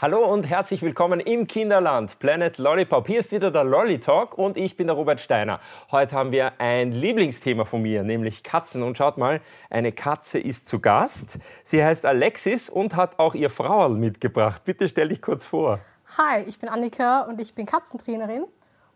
Hallo und herzlich willkommen im Kinderland Planet Lollipop. Hier ist wieder der Lolly Talk und ich bin der Robert Steiner. Heute haben wir ein Lieblingsthema von mir, nämlich Katzen. Und schaut mal, eine Katze ist zu Gast. Sie heißt Alexis und hat auch ihr Frauerl mitgebracht. Bitte stell dich kurz vor. Hi, ich bin Annika und ich bin Katzentrainerin.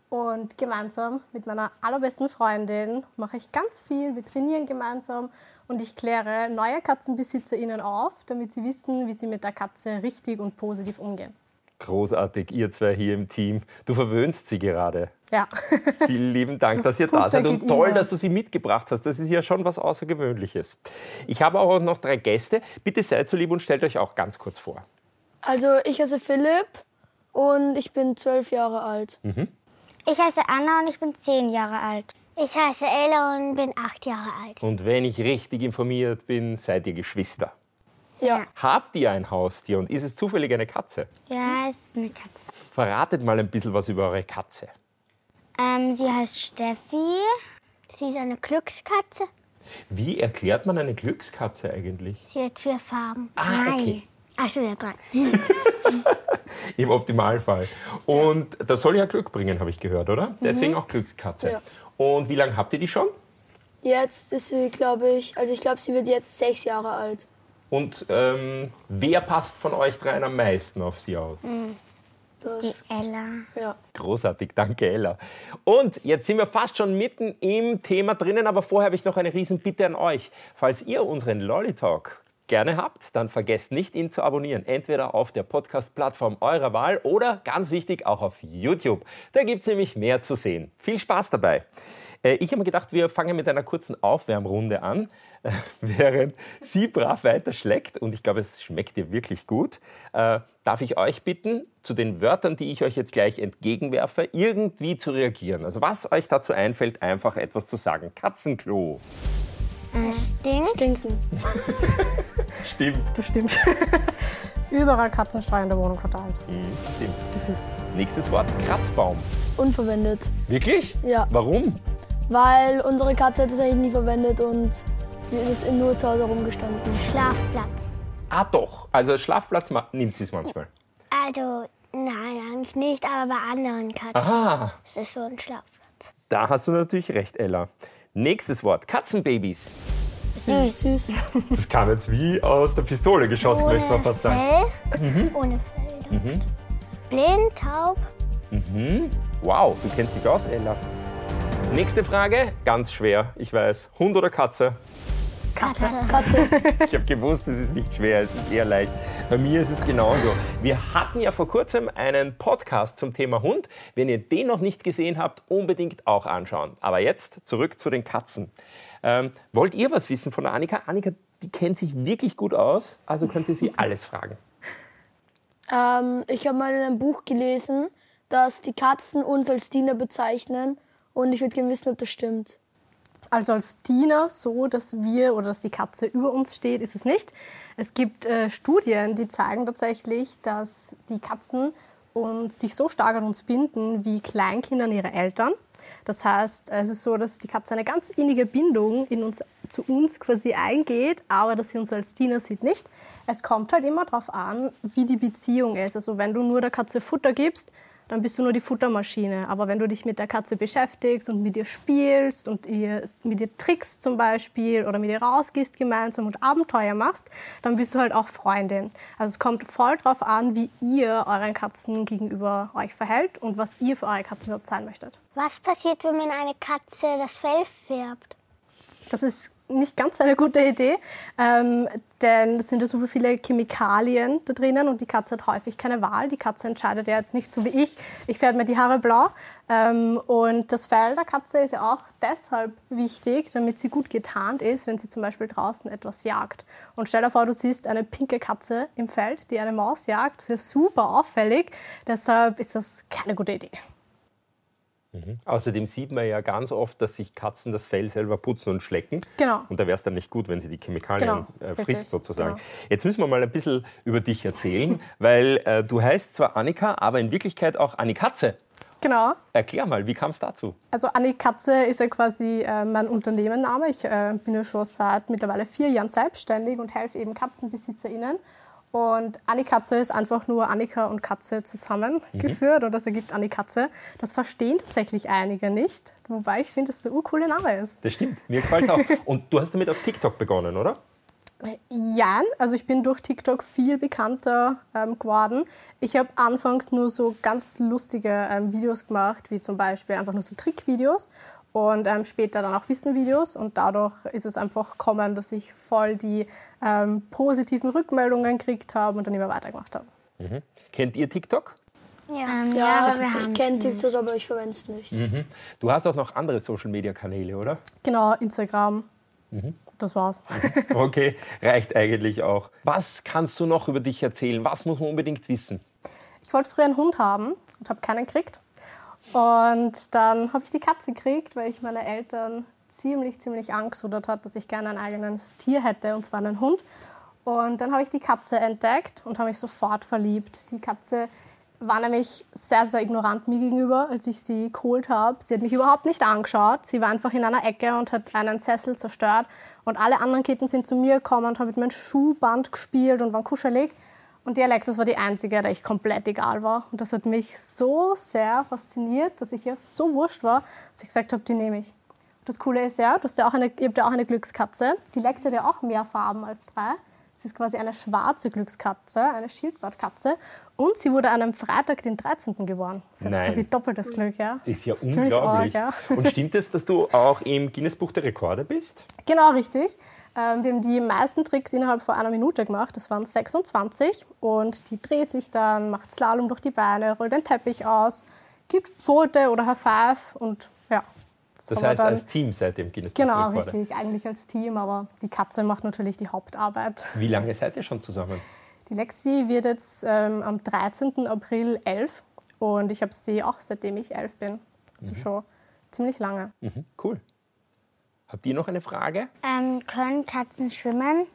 Und gemeinsam mit meiner allerbesten Freundin mache ich ganz viel. Wir trainieren gemeinsam und ich kläre neue KatzenbesitzerInnen auf, damit sie wissen, wie sie mit der Katze richtig und positiv umgehen. Großartig, ihr zwei hier im Team. Du verwöhnst sie gerade. Ja. Vielen lieben Dank, dass ihr da seid und toll, immer. dass du sie mitgebracht hast. Das ist ja schon was Außergewöhnliches. Ich habe auch noch drei Gäste. Bitte seid so lieb und stellt euch auch ganz kurz vor. Also ich heiße Philipp und ich bin zwölf Jahre alt. Mhm. Ich heiße Anna und ich bin zehn Jahre alt. Ich heiße Ella und bin acht Jahre alt. Und wenn ich richtig informiert bin, seid ihr Geschwister. Ja. Habt ihr ein Haustier und ist es zufällig eine Katze? Ja, es ist eine Katze. Verratet mal ein bisschen was über eure Katze. Ähm, sie heißt Steffi. Sie ist eine Glückskatze. Wie erklärt man eine Glückskatze eigentlich? Sie hat vier Farben. Ah, okay. Achso, ja, drei. Im Optimalfall. Und das soll ja Glück bringen, habe ich gehört, oder? Deswegen mhm. auch Glückskatze. Ja. Und wie lange habt ihr die schon? Jetzt ist sie, glaube ich, also ich glaube, sie wird jetzt sechs Jahre alt. Und ähm, wer passt von euch dreien am meisten auf sie auf? Mhm. Das, die Ella. Ja. Großartig, danke Ella. Und jetzt sind wir fast schon mitten im Thema drinnen, aber vorher habe ich noch eine Riesenbitte an euch. Falls ihr unseren Lolly Talk gerne habt, dann vergesst nicht, ihn zu abonnieren. Entweder auf der Podcast-Plattform eurer Wahl oder ganz wichtig auch auf YouTube. Da gibt es nämlich mehr zu sehen. Viel Spaß dabei. Äh, ich habe mir gedacht, wir fangen mit einer kurzen Aufwärmrunde an, während sie brav weiter schlägt. Und ich glaube, es schmeckt ihr wirklich gut. Äh, darf ich euch bitten, zu den Wörtern, die ich euch jetzt gleich entgegenwerfe, irgendwie zu reagieren? Also was euch dazu einfällt, einfach etwas zu sagen. Katzenklo. Es stinkt. Stinken. Stimmt. Das stimmt. Überall Katzenstreu in der Wohnung verteilt. Mhm, stimmt. Nächstes Wort, Kratzbaum. Unverwendet. Wirklich? Ja. Warum? Weil unsere Katze hat es eigentlich nie verwendet und es ist nur zu Hause rumgestanden. Schlafplatz. Ah doch, also Schlafplatz nimmt sie es manchmal. Also, nein, eigentlich nicht, aber bei anderen Katzen. Aha. Es ist so ein Schlafplatz. Da hast du natürlich recht, Ella. Nächstes Wort, Katzenbabys. Süß. Süß. Das kam jetzt wie aus der Pistole geschossen, Ohne möchte man fast sagen. Fell. Mhm. Ohne Fell. Mhm. Blind, taub. Mhm. Wow, du kennst dich aus, Ella. Nächste Frage, ganz schwer, ich weiß. Hund oder Katze? Katze. Katze. Ich habe gewusst, es ist nicht schwer, es ist eher leicht. Bei mir ist es genauso. Wir hatten ja vor kurzem einen Podcast zum Thema Hund. Wenn ihr den noch nicht gesehen habt, unbedingt auch anschauen. Aber jetzt zurück zu den Katzen. Ähm, wollt ihr was wissen von der Annika? Annika, die kennt sich wirklich gut aus, also könnt ihr sie alles fragen. Ähm, ich habe mal in einem Buch gelesen, dass die Katzen uns als Diener bezeichnen und ich würde gerne wissen, ob das stimmt. Also als Diener so, dass wir oder dass die Katze über uns steht, ist es nicht. Es gibt äh, Studien, die zeigen tatsächlich, dass die Katzen uns sich so stark an uns binden wie Kleinkinder an ihre Eltern. Das heißt, es ist so, dass die Katze eine ganz innige Bindung in uns, zu uns quasi eingeht, aber dass sie uns als Diener sieht nicht. Es kommt halt immer darauf an, wie die Beziehung ist. Also wenn du nur der Katze Futter gibst, dann bist du nur die Futtermaschine. Aber wenn du dich mit der Katze beschäftigst und mit ihr spielst und ihr, mit ihr trickst zum Beispiel oder mit ihr rausgehst gemeinsam und Abenteuer machst, dann bist du halt auch Freundin. Also es kommt voll drauf an, wie ihr euren Katzen gegenüber euch verhält und was ihr für eure Katzen überhaupt sein möchtet. Was passiert, wenn man eine Katze das Fell färbt? Das ist nicht ganz eine gute Idee, ähm, denn es sind ja so viele Chemikalien da drinnen und die Katze hat häufig keine Wahl. Die Katze entscheidet ja jetzt nicht so wie ich, ich färbe mir die Haare blau. Ähm, und das Fell der Katze ist ja auch deshalb wichtig, damit sie gut getarnt ist, wenn sie zum Beispiel draußen etwas jagt. Und stell dir vor, du siehst eine pinke Katze im Feld, die eine Maus jagt. Das ist ja super auffällig. Deshalb ist das keine gute Idee. Mhm. Außerdem sieht man ja ganz oft, dass sich Katzen das Fell selber putzen und schlecken. Genau. Und da wäre es dann nicht gut, wenn sie die Chemikalien genau. äh, frisst, sozusagen. Genau. Jetzt müssen wir mal ein bisschen über dich erzählen, weil äh, du heißt zwar Annika, aber in Wirklichkeit auch Annikatze. Genau. Erklär mal, wie kam es dazu? Also Annikatze ist ja quasi äh, mein Unternehmenname. Ich äh, bin ja schon seit mittlerweile vier Jahren selbstständig und helfe eben KatzenbesitzerInnen. Und Annikatze ist einfach nur Annika und Katze zusammengeführt mhm. und das ergibt Annikatze. Das verstehen tatsächlich einige nicht, wobei ich finde, dass der urcoole Name ist. Das stimmt, mir gefällt es auch. Und du hast damit auf TikTok begonnen, oder? Ja, also ich bin durch TikTok viel bekannter ähm, geworden. Ich habe anfangs nur so ganz lustige ähm, Videos gemacht, wie zum Beispiel einfach nur so Trickvideos und ähm, später dann auch Wissenvideos. Und dadurch ist es einfach gekommen, dass ich voll die ähm, positiven Rückmeldungen gekriegt habe und dann immer weitergemacht habe. Mhm. Kennt ihr TikTok? Ja, ja, ja ich kenne TikTok, aber ich verwende es nicht. Mhm. Du hast auch noch andere Social-Media-Kanäle, oder? Genau, Instagram. Mhm. Das war's. okay, reicht eigentlich auch. Was kannst du noch über dich erzählen? Was muss man unbedingt wissen? Ich wollte früher einen Hund haben und habe keinen gekriegt. Und dann habe ich die Katze gekriegt, weil ich meine Eltern ziemlich, ziemlich angesudert hat, dass ich gerne ein eigenes Tier hätte, und zwar einen Hund. Und dann habe ich die Katze entdeckt und habe mich sofort verliebt. Die Katze war nämlich sehr, sehr ignorant mir gegenüber, als ich sie geholt habe. Sie hat mich überhaupt nicht angeschaut. Sie war einfach in einer Ecke und hat einen Sessel zerstört. Und alle anderen Kitten sind zu mir gekommen und haben mit meinem Schuhband gespielt und waren kuschelig. Und die Alexis war die einzige, der ich komplett egal war. Und das hat mich so sehr fasziniert, dass ich ihr so wurscht war, dass ich gesagt habe, die nehme ich. das Coole ist ja, du hast ja auch eine, ihr habt ja auch eine Glückskatze. Die Lex hat ja auch mehr Farben als drei. Sie ist quasi eine schwarze Glückskatze, eine Schildbartkatze. Und sie wurde an einem Freitag, den 13. geboren. Das heißt Nein. quasi doppeltes Glück, ja. Ist ja ist unglaublich. Arg, ja. Und stimmt es, dass du auch im Guinness Buch der Rekorde bist? Genau, richtig. Ähm, wir haben die meisten Tricks innerhalb von einer Minute gemacht. Das waren 26. Und die dreht sich dann, macht Slalom durch die Beine, rollt den Teppich aus, gibt Pfote oder High Five und ja. Das, das heißt, als Team seid ihr im Guinness Genau, richtig. Eigentlich als Team, aber die Katze macht natürlich die Hauptarbeit. Wie lange seid ihr schon zusammen? Die Lexi wird jetzt ähm, am 13. April 11 und ich habe sie auch seitdem ich 11 bin. Also mhm. schon ziemlich lange. Mhm, cool. Habt ihr noch eine Frage? Ähm, können Katzen schwimmen?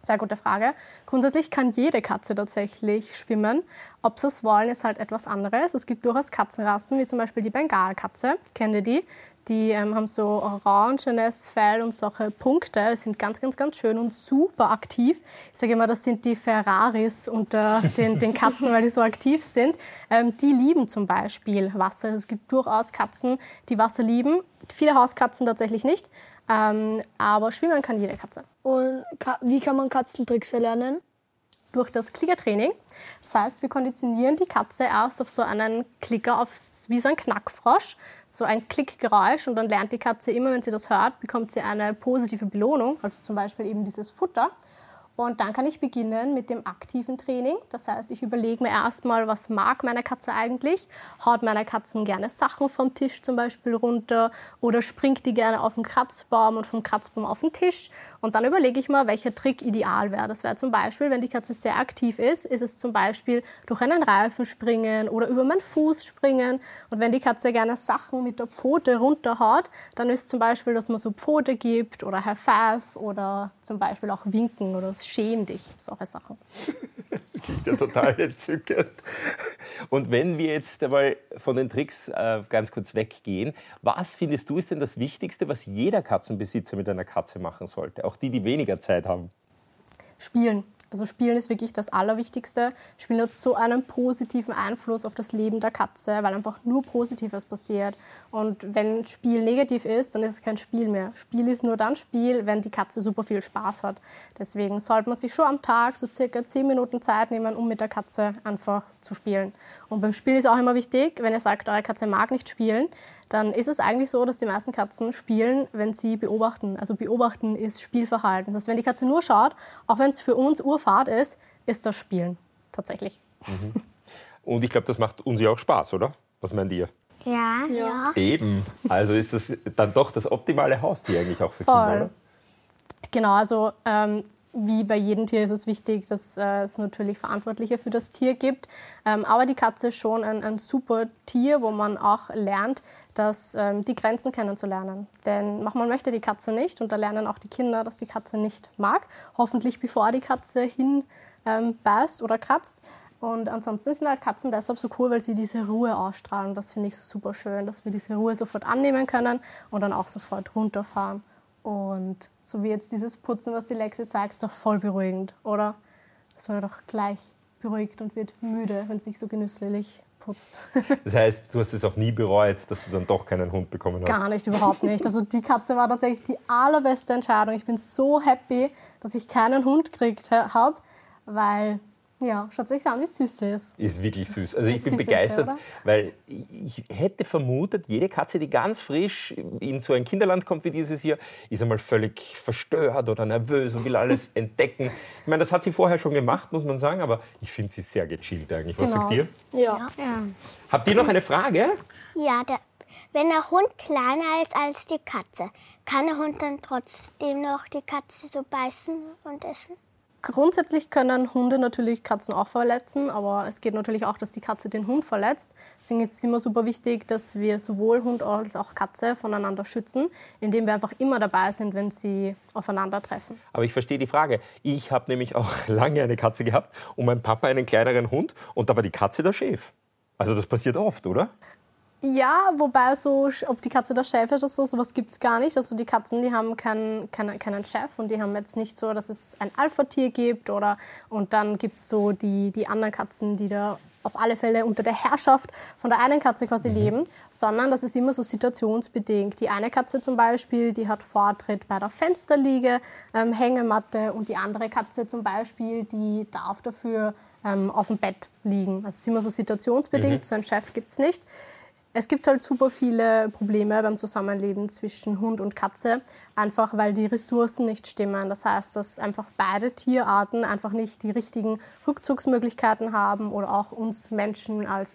Sehr gute Frage. Grundsätzlich kann jede Katze tatsächlich schwimmen. Ob sie es wollen, ist halt etwas anderes. Es gibt durchaus Katzenrassen, wie zum Beispiel die Bengalkatze. Kennt ihr die? Die ähm, haben so orangenes Fell und solche Punkte, sind ganz, ganz, ganz schön und super aktiv. Ich sage immer, das sind die Ferraris unter den, den Katzen, weil die so aktiv sind. Ähm, die lieben zum Beispiel Wasser. Es gibt durchaus Katzen, die Wasser lieben. Viele Hauskatzen tatsächlich nicht. Ähm, aber schwimmen kann jede Katze. Und wie kann man Katzentricks erlernen? durch das Klickertraining. Das heißt, wir konditionieren die Katze erst auf so einen Klicker, auf, wie so ein Knackfrosch, so ein Klickgeräusch und dann lernt die Katze immer, wenn sie das hört, bekommt sie eine positive Belohnung, also zum Beispiel eben dieses Futter. Und dann kann ich beginnen mit dem aktiven Training. Das heißt, ich überlege mir erstmal, was mag meine Katze eigentlich? Haut meine Katzen gerne Sachen vom Tisch zum Beispiel runter oder springt die gerne auf den Kratzbaum und vom Kratzbaum auf den Tisch? Und dann überlege ich mal, welcher Trick ideal wäre. Das wäre zum Beispiel, wenn die Katze sehr aktiv ist, ist es zum Beispiel durch einen Reifen springen oder über meinen Fuß springen. Und wenn die Katze gerne Sachen mit der Pfote runterhaut, dann ist zum Beispiel, dass man so Pfote gibt oder High Five oder zum Beispiel auch winken oder schäm dich, solche Sachen. klingt ja total entzückend. Und wenn wir jetzt einmal von den Tricks äh, ganz kurz weggehen, was findest du ist denn das Wichtigste, was jeder Katzenbesitzer mit einer Katze machen sollte? Auch die, die weniger Zeit haben. Spielen. Also Spielen ist wirklich das Allerwichtigste. Spielen hat so einen positiven Einfluss auf das Leben der Katze, weil einfach nur Positives passiert. Und wenn Spiel negativ ist, dann ist es kein Spiel mehr. Spiel ist nur dann Spiel, wenn die Katze super viel Spaß hat. Deswegen sollte man sich schon am Tag so circa 10 Minuten Zeit nehmen, um mit der Katze einfach zu spielen. Und beim Spiel ist auch immer wichtig, wenn ihr sagt, eure Katze mag nicht spielen, dann ist es eigentlich so, dass die meisten Katzen spielen, wenn sie beobachten. Also beobachten ist Spielverhalten. Das heißt, wenn die Katze nur schaut, auch wenn es für uns Urfahrt ist, ist das Spielen tatsächlich. Mhm. Und ich glaube, das macht uns ja auch Spaß, oder? Was meint ihr? Ja. ja. Eben. Also ist das dann doch das optimale Haustier eigentlich auch für Voll. Kinder, oder? Genau, also ähm, wie bei jedem Tier ist es wichtig, dass äh, es natürlich Verantwortliche für das Tier gibt. Ähm, aber die Katze ist schon ein, ein, super Tier, wo man auch lernt, dass, ähm, die Grenzen kennenzulernen. Denn manchmal möchte die Katze nicht und da lernen auch die Kinder, dass die Katze nicht mag. Hoffentlich bevor die Katze hinbeißt ähm, oder kratzt. Und ansonsten sind halt Katzen deshalb so cool, weil sie diese Ruhe ausstrahlen. Das finde ich so super schön, dass wir diese Ruhe sofort annehmen können und dann auch sofort runterfahren. Und so wie jetzt dieses Putzen, was die Lexi zeigt, ist auch voll beruhigend, oder? ist man doch gleich beruhigt und wird müde, wenn es sich so genüsslich putzt. Das heißt, du hast es auch nie bereut, dass du dann doch keinen Hund bekommen hast? Gar nicht, überhaupt nicht. Also die Katze war tatsächlich die allerbeste Entscheidung. Ich bin so happy, dass ich keinen Hund gekriegt habe, weil ja, schaut euch an, wie süß sie ist. Ist wirklich süß. Also ich bin begeistert, weil ich hätte vermutet, jede Katze, die ganz frisch in so ein Kinderland kommt wie dieses hier, ist einmal völlig verstört oder nervös und will alles entdecken. Ich meine, das hat sie vorher schon gemacht, muss man sagen, aber ich finde sie sehr gechillt eigentlich. Was Genau. sagt ihr? Ja. Ja, Habt ihr noch eine Frage? ja der, wenn der Hund kleiner ist als die Katze, kann der Hund dann trotzdem noch die Katze so beißen und essen? Grundsätzlich können Hunde natürlich Katzen auch verletzen, aber es geht natürlich auch, dass die Katze den Hund verletzt. Deswegen ist es immer super wichtig, dass wir sowohl Hund als auch Katze voneinander schützen, indem wir einfach immer dabei sind, wenn sie aufeinandertreffen. Aber ich verstehe die Frage. Ich habe nämlich auch lange eine Katze gehabt und mein Papa einen kleineren Hund und da war die Katze der Chef. Also das passiert oft, oder? Ja, wobei so, ob die Katze der Chef ist oder so, sowas gibt es gar nicht. Also die Katzen, die haben keinen keinen keinen Chef und die haben jetzt nicht so, dass es ein Alpha-Tier gibt oder und dann gibt es so die, die anderen Katzen, die da auf alle Fälle unter der Herrschaft von der einen Katze quasi leben, sondern das ist immer so situationsbedingt. Die eine Katze zum Beispiel, die hat Vortritt bei der Fensterliege, ähm, Hängematte und die andere Katze zum Beispiel, die darf dafür ähm, auf dem Bett liegen. Also es ist immer so situationsbedingt, so einen Chef gibt es nicht. Es gibt halt super viele Probleme beim Zusammenleben zwischen Hund und Katze, einfach weil die Ressourcen nicht stimmen. Das heißt, dass einfach beide Tierarten einfach nicht die richtigen Rückzugsmöglichkeiten haben oder auch uns Menschen als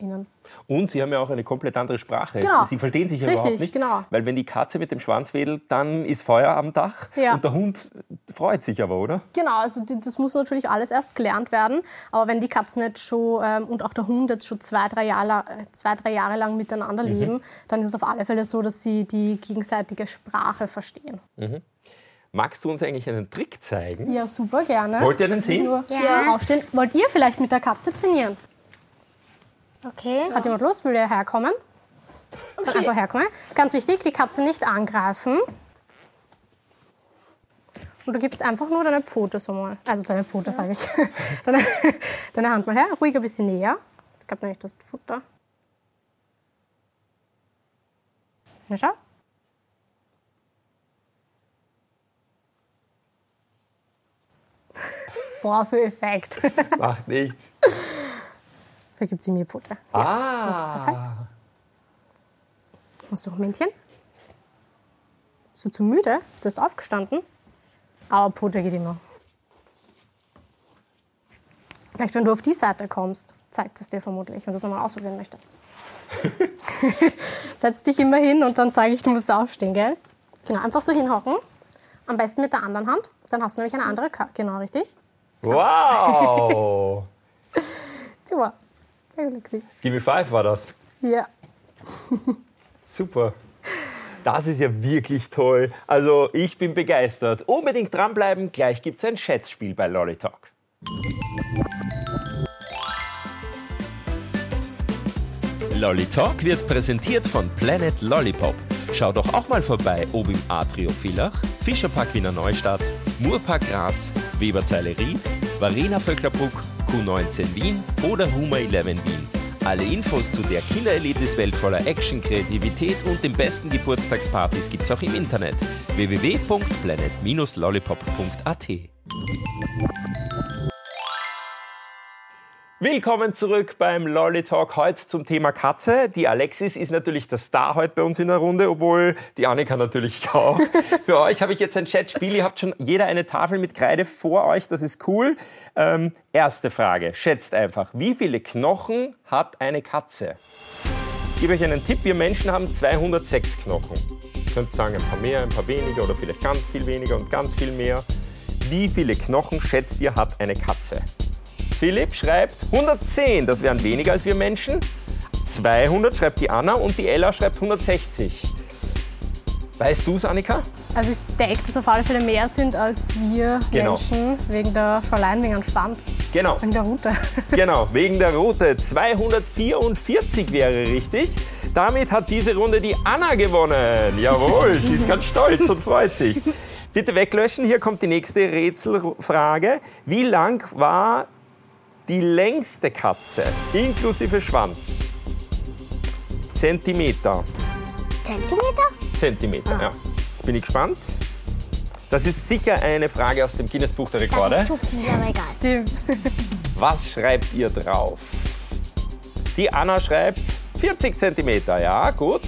BeschäftigungspartnerInnen. Und sie haben ja auch eine komplett andere Sprache. Genau. Sie verstehen sich ja Richtig, überhaupt nicht. genau. Weil wenn die Katze mit dem Schwanz wedelt, dann ist Feuer am Dach. Ja. Und der Hund freut sich aber, oder? Genau, also das muss natürlich alles erst gelernt werden. Aber wenn die Katzen jetzt schon ähm, und auch der Hund jetzt schon zwei drei, Jahre, äh, zwei, drei Jahre lang miteinander leben, dann ist es auf alle Fälle so, dass sie die gegenseitige Sprache verstehen. Magst du uns eigentlich einen Trick zeigen? Ja, super gerne. Wollt ihr den sehen? Ja. aufstehen. Wollt ihr vielleicht mit der Katze trainieren? Okay. Hat jemand Lust? Will der herkommen? Kann einfach herkommen. Ganz wichtig, die Katze nicht angreifen. Und du gibst einfach nur deine Pfote so mal. Also deine Pfote, sage ich. Deine, deine Hand mal her. Ruhig ein bisschen näher. Ich glaube nämlich, das ist Futter. Na schau. Vorführeffekt. Macht nichts. Vielleicht gibt sie mir Pfote. Ah. Hast du noch ein Männchen? Bist du zu müde? Bist du erst aufgestanden? Aber Pfote geht immer. Vielleicht, wenn du auf die Seite kommst, zeigt es dir vermutlich, wenn du es nochmal ausprobieren möchtest. Setz dich immer hin und dann sage ich, du musst aufstehen, gell? Genau, einfach so hinhocken. Am besten mit der anderen Hand. Dann hast du nämlich eine andere Ka Genau, richtig? Wow. Super. Sehr gut, Lexi. Give me five war das. Ja. Super. Das ist ja wirklich toll. Also ich bin begeistert. Unbedingt dranbleiben. Gleich gibt es ein Schätzspiel bei Lolly Talk. Lolly Talk wird präsentiert von Planet Lollipop. Schau doch auch mal vorbei, ob im Atrio Villach, Fischerpark Wiener Neustadt, Murpark Graz, Weberzeile Ried, Varena Vöcklerbruck, Q19 Wien oder Huma 11 Wien. Alle Infos zu der Kindererlebniswelt voller Action, Kreativität und den besten Geburtstagspartys gibt's auch im Internet www.planet-lollipop.at. Willkommen zurück beim Lolly Talk heute zum Thema Katze. Die Alexis ist natürlich der Star heute bei uns in der Runde, obwohl die Annika natürlich auch. Für euch habe ich jetzt ein Chatspiel. Ihr habt schon jeder eine Tafel mit Kreide vor euch. Das ist cool. Ähm, erste Frage. Schätzt einfach, wie viele Knochen hat eine Katze? Ich gebe euch einen Tipp. Wir Menschen haben 206 Knochen. Ihr könnt sagen, ein paar mehr, ein paar weniger oder vielleicht ganz viel weniger und ganz viel mehr. Wie viele Knochen schätzt ihr hat eine Katze? Philipp schreibt 110, das wären weniger als wir Menschen. 200 schreibt die Anna und die Ella schreibt 160. Weißt du es, Annika? Also ich denke, dass auf alle Fälle mehr sind als wir Genau. Menschen wegen der Schalein, wegen dem Schwanz, Genau, wegen der Rute. genau, wegen der Route. 244 wäre richtig. Damit hat diese Runde die Anna gewonnen. Jawohl, sie ist ganz stolz und freut sich. Bitte weglöschen. Hier kommt die nächste Rätselfrage. Wie lang war die längste Katze inklusive Schwanz? Zentimeter. Zentimeter? Zentimeter, ja. Jetzt bin ich gespannt. Das ist sicher eine Frage aus dem Guinness-Buch der Das Rekorde. ist zu viel, aber egal. Stimmt. Was schreibt ihr drauf? Die Anna schreibt 40 Zentimeter, ja, gut.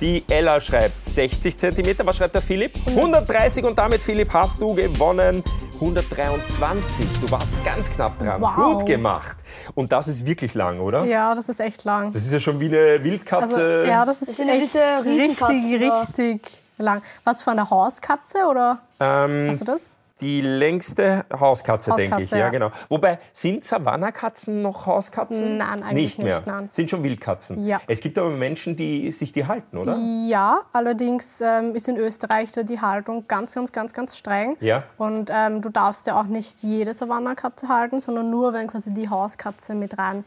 Die Ella schreibt 60 Zentimeter. Was schreibt der Philipp? 130 und damit, Philipp, hast du gewonnen. 123. Du warst ganz knapp dran. Wow. Gut gemacht. Und das ist wirklich lang, oder? Ja, das ist echt lang. Das ist ja schon wie eine Wildkatze. Also, ja, das ist Das echt diese richtig, richtig lang. Was für eine Hauskatze oder ähm, hast du das? Die längste Hauskatze, denke ich. Hauskatze, Ja, ja. genau. Wobei, sind Savannakatzen noch Hauskatzen? Nein, eigentlich mehr. nicht, nein. Sind schon Wildkatzen. Ja. Es gibt aber Menschen, die sich die halten, oder? Ja, allerdings ähm, ist in Österreich da die Haltung ganz, ganz, ganz, ganz streng. Ja. Und ähm, du darfst ja auch nicht jede Savannakatze halten, sondern nur, wenn quasi die Hauskatze mit rein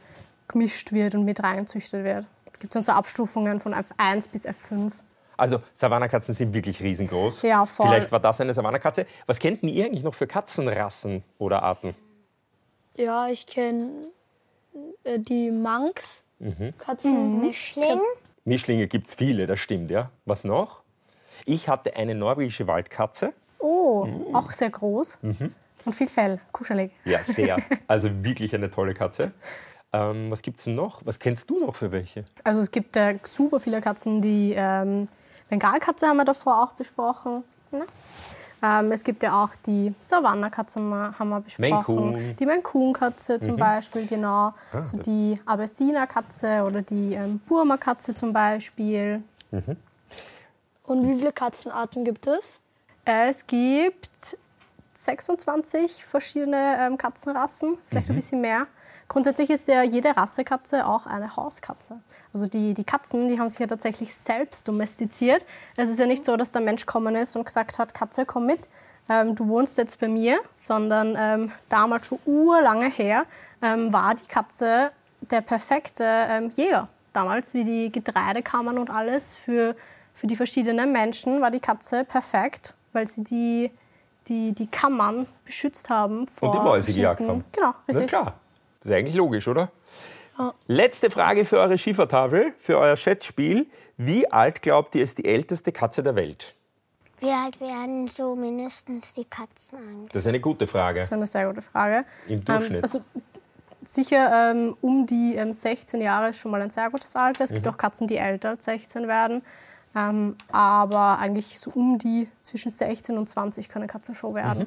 gemischt wird und mit reingezüchtet wird. Es gibt dann so Abstufungen von F1 bis F5. Also Savannakatzen sind wirklich riesengroß. Ja, voll. Vielleicht war das eine Savannakatze. Was kennt ihr eigentlich noch für Katzenrassen oder Arten? Ja, ich kenne äh, die Manx. Mhm. Katzen. Mischling? Mischlinge gibt es viele, das stimmt, ja. Was noch? Ich hatte eine norwegische Waldkatze. Oh, Mm. auch sehr groß. Mhm. Und viel Fell, kuschelig. Ja, sehr. Also wirklich eine tolle Katze. Ähm, was gibt es noch? Was kennst du noch für welche? Also es gibt äh, super viele Katzen, die ähm, Bengalkatze haben wir davor auch besprochen. Ne? Ähm, es gibt ja auch die Savannakatze haben wir- haben wir besprochen. Maine Coon. Die Maine Coon Katze Mhm. zum Beispiel, genau. Ah, so die Abyssiner Katze oder die ähm, Burma Katze zum Beispiel. Und wie viele Katzenarten gibt es? Es gibt 26 verschiedene ähm, Katzenrassen, vielleicht Mhm. ein bisschen mehr. Grundsätzlich ist ja jede Rassekatze auch eine Hauskatze. Also die, die Katzen, die haben sich ja tatsächlich selbst domestiziert. Es ist ja nicht so, dass der Mensch gekommen ist und gesagt hat, Katze, komm mit, ähm, du wohnst jetzt bei mir, sondern ähm, damals schon urlange her ähm, war die Katze der perfekte ähm, Jäger. Damals, wie die Getreidekammern und alles für, für die verschiedenen Menschen, war die Katze perfekt, weil sie die, die, die Kammern beschützt haben vor Und die Mäuse gejagt haben. Genau, Na richtig. klar. Das ist eigentlich logisch, oder? Letzte Frage für eure Schiefertafel, für euer Schätzspiel. Wie alt glaubt ihr ist die älteste Katze der Welt? Wie alt werden so mindestens die Katzen eigentlich? Das ist eine gute Frage. Das ist eine sehr gute Frage. Im Durchschnitt. Ähm, also sicher ähm, um die ähm, 16 Jahre ist schon mal ein sehr gutes Alter. Es gibt Mhm. auch Katzen, die älter als 16 werden. Ähm, aber eigentlich so um die zwischen 16 und 20 kann eine Katze schon werden.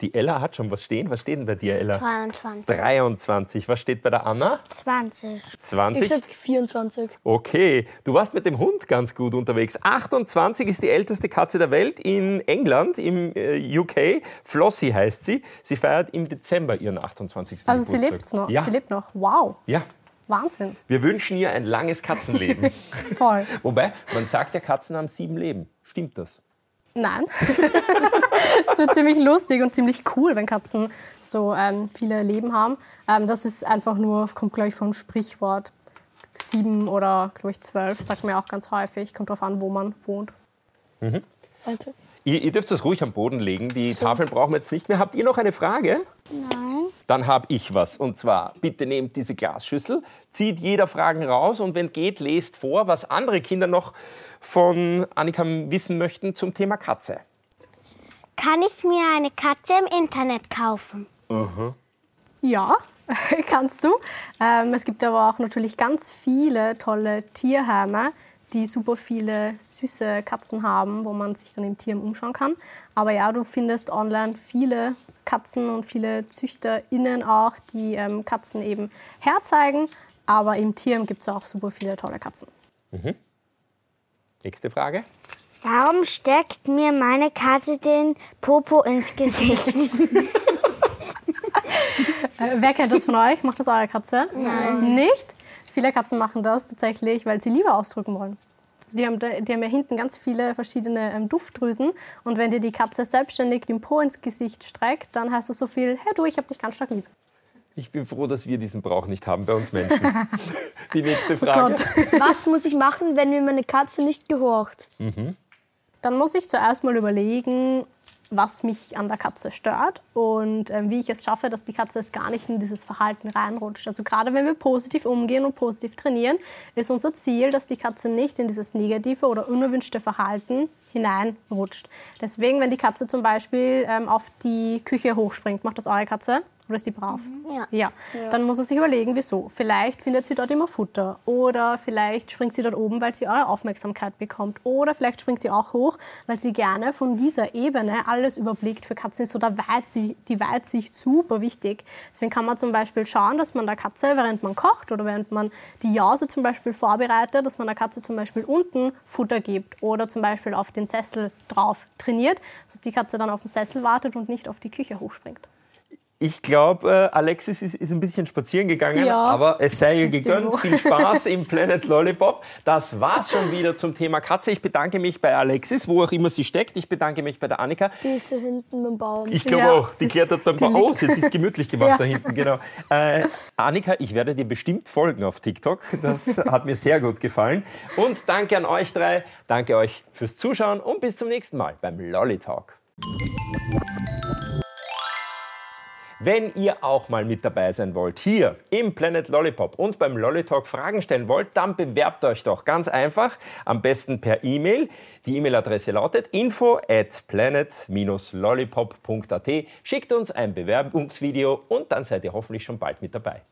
Die Ella hat schon was stehen. Was steht denn bei dir, Ella? 23. 23. Was steht bei der Anna? 20. 20. Ich sag 24. Okay, du warst mit dem Hund ganz gut unterwegs. 28 ist die älteste Katze der Welt in England, im äh, UK. Flossie heißt sie. Sie feiert im Dezember ihren 28. Also sie Geburtstag. lebt noch. Ja, Sie lebt noch. Wow, ja. Wahnsinn. Wir wünschen ihr ein langes Katzenleben. Voll. Wobei, man sagt ja, Katzen haben sieben Leben. Stimmt das? Nein. Es wird ziemlich lustig und ziemlich cool, wenn Katzen so ähm, viele Leben haben. Ähm, das ist einfach nur, kommt glaube ich vom Sprichwort sieben oder glaube ich zwölf, sagt man ja auch ganz häufig. Kommt darauf an, wo man wohnt. Warte. Ihr, ihr dürft das ruhig am Boden legen. Die Tafeln brauchen wir jetzt nicht mehr. Habt ihr noch eine Frage? Nein. Dann habe ich was. Und zwar, bitte nehmt diese Glasschüssel, zieht jeder Fragen raus und wenn geht, lest vor, was andere Kinder noch von Annika wissen möchten zum Thema Katze. Kann ich mir eine Katze im Internet kaufen? Ja, kannst du. Ähm, es gibt aber auch natürlich ganz viele tolle Tierheime, die super viele süße Katzen haben, wo man sich dann im Tier umschauen kann. Aber ja, du findest online viele Katzen und viele ZüchterInnen auch, die ähm, Katzen eben herzeigen. Aber im Tier gibt es auch super viele tolle Katzen. Nächste Frage. Warum steckt mir meine Katze den Popo ins Gesicht? Äh, wer kennt das von euch? Macht das eure Katze? Nein. Nicht? Viele Katzen machen das tatsächlich, weil sie Liebe ausdrücken wollen. Also die, haben, da- die haben ja hinten ganz viele verschiedene ähm, Duftdrüsen. Und wenn dir die Katze selbstständig den Po ins Gesicht streckt, dann heißt das so viel, hey du, ich hab dich ganz stark lieb. Ich bin froh, dass wir diesen Brauch nicht haben bei uns Menschen. Die nächste Frage. Gott. Was muss ich machen, wenn mir meine Katze nicht gehorcht? Dann muss ich zuerst mal überlegen, was mich an der Katze stört und äh, wie ich es schaffe, dass die Katze es gar nicht in dieses Verhalten reinrutscht. Also gerade wenn wir positiv umgehen und positiv trainieren, ist unser Ziel, dass die Katze nicht in dieses negative oder unerwünschte Verhalten hineinrutscht. Deswegen, wenn die Katze zum Beispiel ähm, auf die Küche hochspringt, macht das eure Katze? Oder sie brav? Ja. ja. Dann muss er sich überlegen, wieso. Vielleicht findet sie dort immer Futter. Oder vielleicht springt sie dort oben, weil sie eure Aufmerksamkeit bekommt. Oder vielleicht springt sie auch hoch, weil sie gerne von dieser Ebene alles überblickt. Für Katzen ist so der Weitsicht, die Weitsicht super wichtig. Deswegen kann man zum Beispiel schauen, dass man der Katze, während man kocht oder während man die Jause zum Beispiel vorbereitet, dass man der Katze zum Beispiel unten Futter gibt oder zum Beispiel auf den Sessel drauf trainiert, sodass die Katze dann auf den Sessel wartet und nicht auf die Küche hochspringt. Ich glaube, äh, Alexis ist, ist, ein bisschen spazieren gegangen, Ja. aber es sei ihr gegönnt. Viel Spaß im Planet Lollipop. Das war's schon wieder zum Thema Katze. Ich bedanke mich bei Alexis, wo auch immer sie steckt. Ich bedanke mich bei der Annika. Die ist da hinten mit dem Baum. Ich glaube Ja, auch, die ist- klettert beim die Bau. Oh, sie hat sich gemütlich gemacht Ja. da hinten, genau. Äh, Annika, ich werde dir bestimmt folgen auf TikTok. Das hat mir sehr gut gefallen. Und danke an euch drei. Danke euch fürs Zuschauen und bis zum nächsten Mal beim Lolly Talk. Wenn ihr auch mal mit dabei sein wollt, hier im Planet Lollipop und beim Lolly Talk Fragen stellen wollt, dann bewerbt euch doch ganz einfach, am besten per E-Mail. Die E-Mail-Adresse lautet info at planet-lollipop.at. Schickt uns ein Bewerbungsvideo und dann seid ihr hoffentlich schon bald mit dabei.